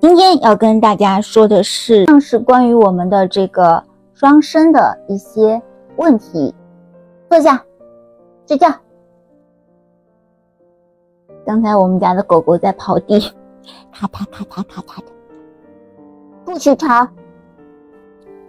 今天要跟大家说的是，像是关于我们的这个双生的一些问题。坐下，睡觉。刚才我们家的狗狗在刨地，咔嚓咔嚓咔嚓的，不许吵。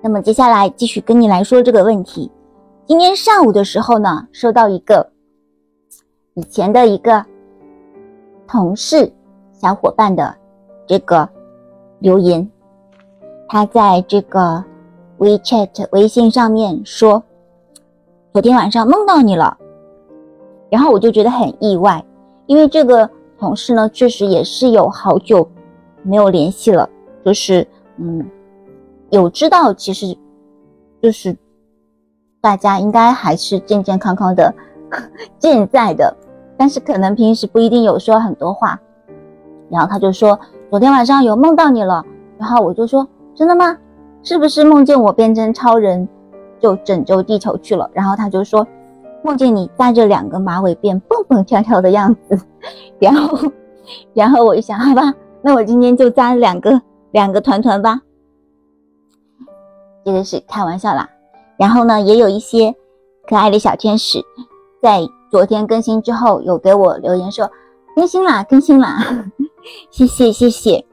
那么接下来继续跟你来说这个问题。今天上午的时候呢，收到一个以前的一个同事小伙伴的。这个留言，他在这个 WeChat 微信上面说，昨天晚上梦到你了，然后我就觉得很意外，因为这个同事呢，确实也是有好久没有联系了，就是嗯，有知道，其实就是大家应该还是健健康康的 健在的，但是可能平时不一定有说很多话，然后他就说。昨天晚上有梦到你了，然后我就说真的吗？是不是梦见我变成超人，就拯救地球去了？然后他就说梦见你带着两个马尾辫蹦蹦跳跳的样子，然后，然后我就想，好吧，那我今天就扎两个两个团团吧。这个是开玩笑啦。然后呢，也有一些可爱的小天使，在昨天更新之后有给我留言说更新啦，更新啦。谢谢谢谢，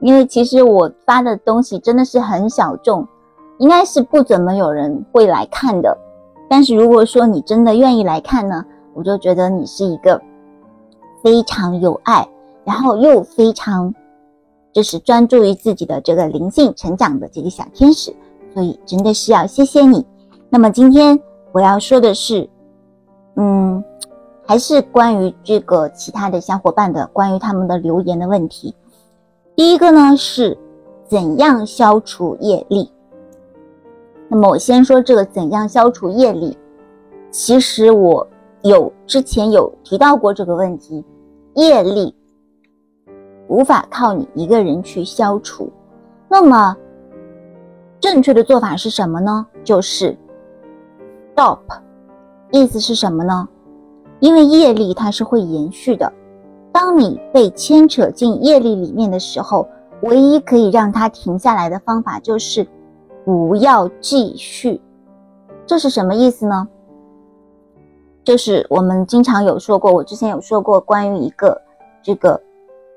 因为其实我发的东西真的是很小众，应该是不怎么有人会来看的。但是如果说你真的愿意来看呢，我就觉得你是一个非常有爱，然后又非常就是专注于自己的这个灵性成长的这个小天使，所以真的是要谢谢你。那么今天我要说的是，嗯。还是关于这个其他的小伙伴的关于他们的留言的问题。第一个呢是怎样消除业力？那么我先说这个怎样消除业力。其实我有之前有提到过这个问题，业力无法靠你一个人去消除。那么正确的做法是什么呢？就是 stop，意思是什么呢？因为业力它是会延续的，当你被牵扯进业力里面的时候，唯一可以让它停下来的方法就是不要继续。这是什么意思呢？就是我们经常有说过，我之前有说过关于一个这个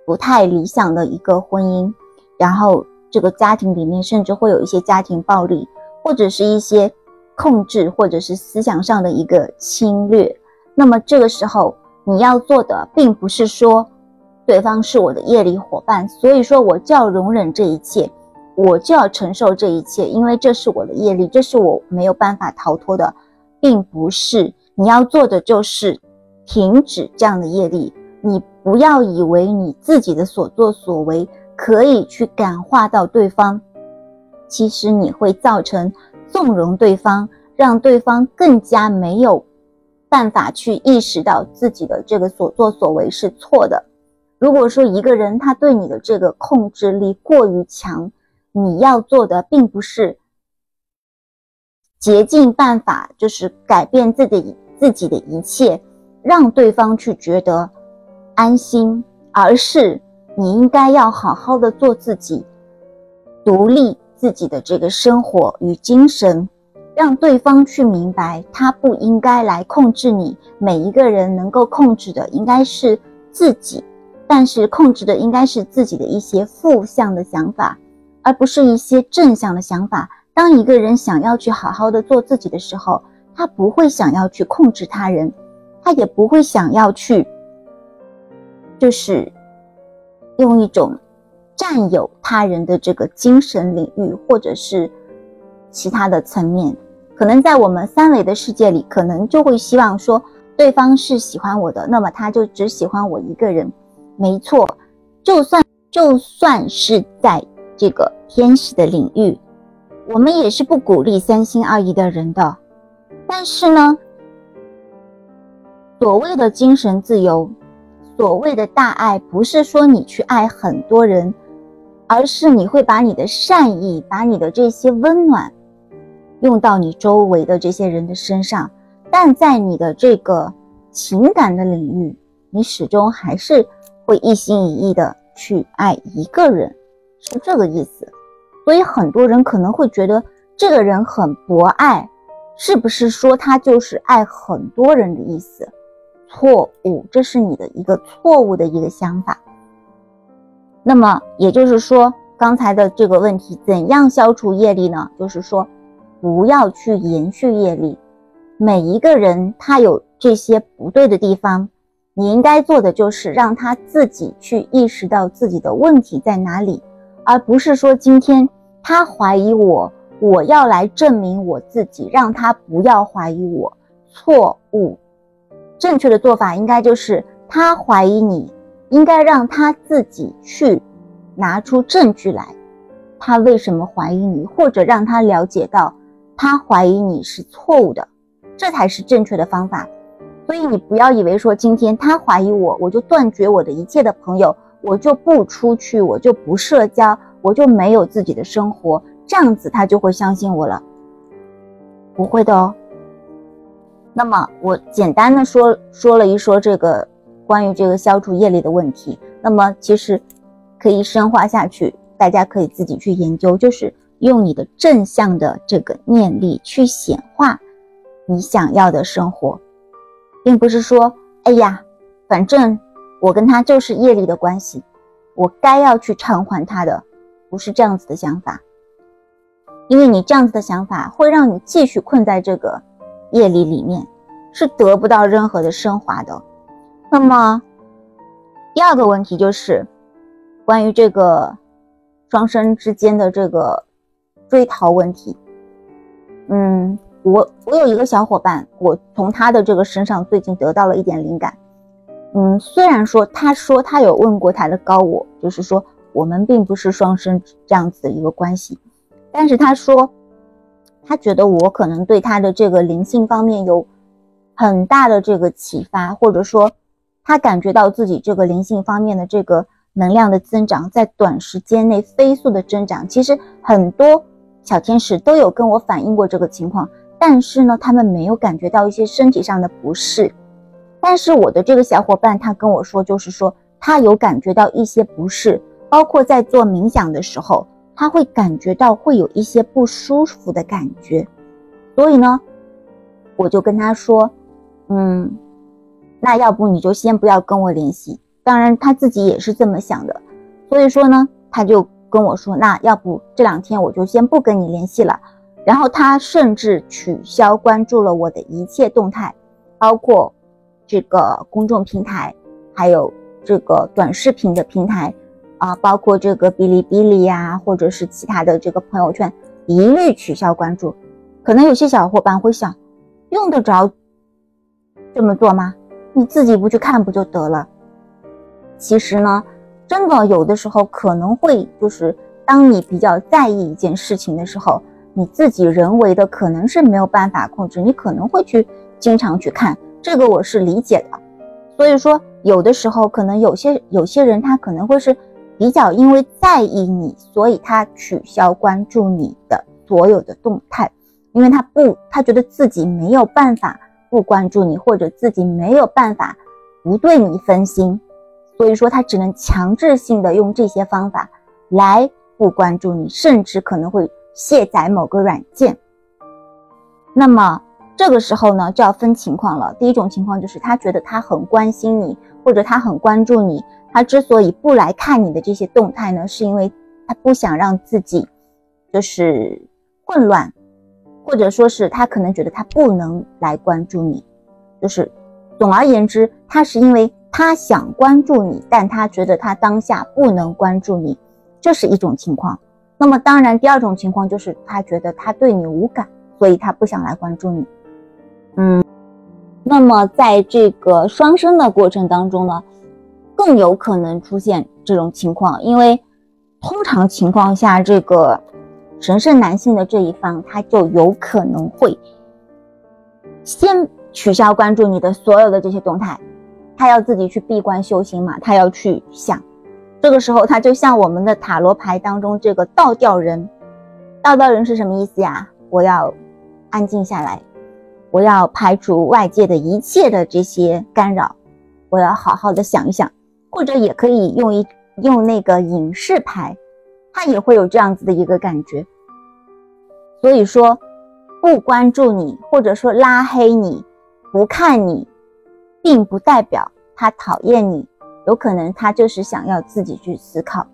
不太理想的一个婚姻，然后这个家庭里面甚至会有一些家庭暴力，或者是一些控制，或者是思想上的一个侵略。那么这个时候，你要做的并不是说对方是我的业力伙伴，所以说我就要容忍这一切，我就要承受这一切，因为这是我的业力，这是我没有办法逃脱的，并不是你要做的就是停止这样的业力。你不要以为你自己的所作所为可以去感化到对方，其实你会造成纵容对方，让对方更加没有。办法去意识到自己的这个所作所为是错的。如果说一个人他对你的这个控制力过于强，你要做的并不是竭尽办法，就是改变自己自己的一切，让对方去觉得安心，而是你应该要好好的做自己，独立自己的这个生活与精神。让对方去明白，他不应该来控制你。每一个人能够控制的应该是自己，但是控制的应该是自己的一些负向的想法，而不是一些正向的想法。当一个人想要去好好的做自己的时候，他不会想要去控制他人，他也不会想要去，就是用一种占有他人的这个精神领域，或者是。其他的层面，可能在我们三维的世界里，可能就会希望说对方是喜欢我的，那么他就只喜欢我一个人。没错，就算就算是在这个天使的领域，我们也是不鼓励三心二意的人的。但是呢，所谓的精神自由，所谓的大爱，不是说你去爱很多人，而是你会把你的善意，把你的这些温暖。用到你周围的这些人的身上，但在你的这个情感的领域，你始终还是会一心一意的去爱一个人。是这个意思。所以很多人可能会觉得这个人很博爱，是不是说他就是爱很多人的意思？错误，这是你的一个错误的一个想法。那么也就是说，刚才的这个问题，怎样消除业力呢？就是说，不要去延续业力。每一个人他有这些不对的地方，你应该做的就是让他自己去意识到自己的问题在哪里。而不是说今天他怀疑我，我要来证明我自己，让他不要怀疑我。错误，正确的做法应该就是他怀疑你，应该让他自己去拿出证据来，他为什么怀疑你，或者让他了解到他怀疑你是错误的，这才是正确的方法。所以你不要以为说今天他怀疑我，我就断绝我的一切的朋友。我就不出去，我就不社交，我就没有自己的生活，这样子他就会相信我了，不会的哦。那么我简单的说说了一说这个关于这个消除业力的问题，那么其实可以深化下去，大家可以自己去研究，就是用你的正向的这个念力去显化你想要的生活，并不是说，哎呀，反正。我跟他就是业力的关系，我该要去偿还他的，不是这样子的想法，因为你这样子的想法会让你继续困在这个业力里面，是得不到任何的升华的。那么第二个问题就是关于这个双生之间的这个追逃问题。嗯，我我有一个小伙伴，我从他的这个身上最近得到了一点灵感。嗯，虽然说他说他有问过他的高我，就是说我们并不是双生这样子的一个关系，但是他说他觉得我可能对他的这个灵性方面有很大的这个启发，或者说他感觉到自己这个灵性方面的这个能量的增长，在短时间内飞速的增长。其实很多小天使都有跟我反映过这个情况，但是呢，他们没有感觉到一些身体上的不适。但是我的这个小伙伴他跟我说，就是说他有感觉到一些不适，包括在做冥想的时候，他会感觉到会有一些不舒服的感觉。所以呢，我就跟他说，嗯，那要不你就先不要跟我联系。当然他自己也是这么想的，所以说呢，他就跟我说，那要不这两天我就先不跟你联系了。然后他甚至取消关注了我的一切动态，包括。这个公众平台，还有这个短视频的平台，啊，包括这个哔哩哔哩呀，或者是其他的这个朋友圈，一律取消关注。可能有些小伙伴会想，用得着这么做吗？你自己不去看不就得了？其实呢，真的有的时候可能会就是，当你比较在意一件事情的时候，你自己人为的可能是没有办法控制，你可能会去经常去看。这个我是理解的，所以说有的时候可能有些有些人他可能会是比较因为在意你，所以他取消关注你的所有的动态，因为他不他觉得自己没有办法不关注你，或者自己没有办法不对你分心，所以说他只能强制性的用这些方法来不关注你，甚至可能会卸载某个软件。那么。这个时候呢，就要分情况了。第一种情况就是他觉得他很关心你，或者他很关注你。他之所以不来看你的这些动态呢，是因为他不想让自己就是混乱，或者说是他可能觉得他不能来关注你。就是总而言之，他是因为他想关注你，但他觉得他当下不能关注你，这是一种情况。那么当然，第二种情况就是他觉得他对你无感，所以他不想来关注你。嗯，那么在这个双生的过程当中呢，更有可能出现这种情况，因为通常情况下，这个神圣男性的这一方他就有可能会先取消关注你的所有的这些动态，他要自己去闭关修行嘛，他要去想，这个时候他就像我们的塔罗牌当中这个倒吊人，倒吊人是什么意思呀？我要安静下来。我要排除外界的一切的这些干扰，我要好好的想一想，或者也可以用一用那个隐士牌，他也会有这样子的一个感觉。所以说，不关注你，或者说拉黑你，不看你，并不代表他讨厌你，有可能他就是想要自己去思考。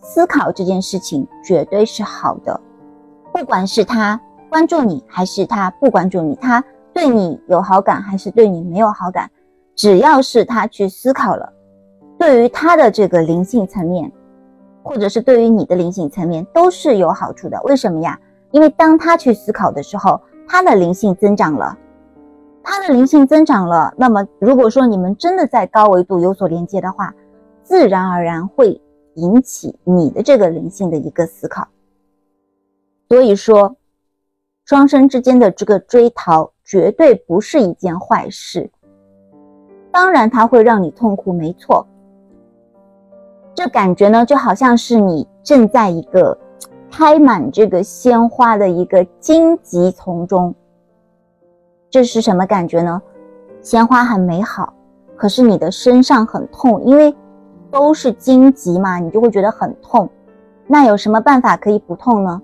思考这件事情绝对是好的，不管是他关注你还是他不关注你，他对你有好感还是对你没有好感，只要是他去思考了，对于他的这个灵性层面，或者是对于你的灵性层面都是有好处的。为什么呀？因为当他去思考的时候，他的灵性增长了，他的灵性增长了，那么如果说你们真的在高维度有所连接的话，自然而然会。引起你的这个灵性的一个思考，所以说，双生之间的这个追逃绝对不是一件坏事。当然，它会让你痛苦，没错。这感觉呢，就好像是你正在一个 开满这个鲜花的一个荆棘丛中。这是什么感觉呢？鲜花很美好，可是你的身上很痛，因为。都是荆棘嘛，你就会觉得很痛。那有什么办法可以不痛呢？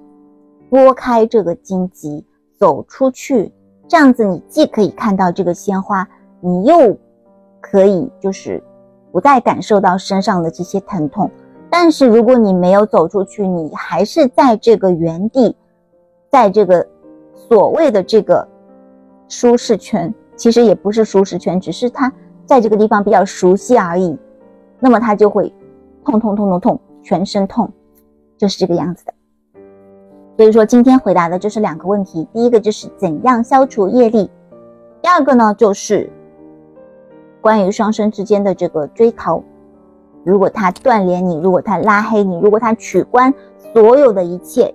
拨开这个荆棘，走出去，这样子你既可以看到这个鲜花，你又可以就是不再感受到身上的这些疼痛。但是如果你没有走出去，你还是在这个原地，在这个所谓的这个舒适圈，其实也不是舒适圈，只是他在这个地方比较熟悉而已。那么他就会痛痛痛痛痛，全身痛，就是这个样子的。所以说今天回答的就是两个问题，第一个就是怎样消除业力，第二个呢就是关于双生之间的这个追逃。如果他断联你，如果他拉黑你，如果他取关所有的一切，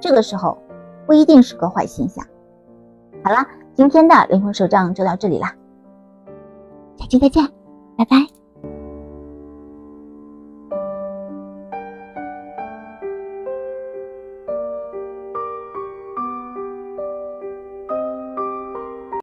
这个时候不一定是个坏现象。好啦，今天的灵魂手账就到这里啦，下期再见，拜拜。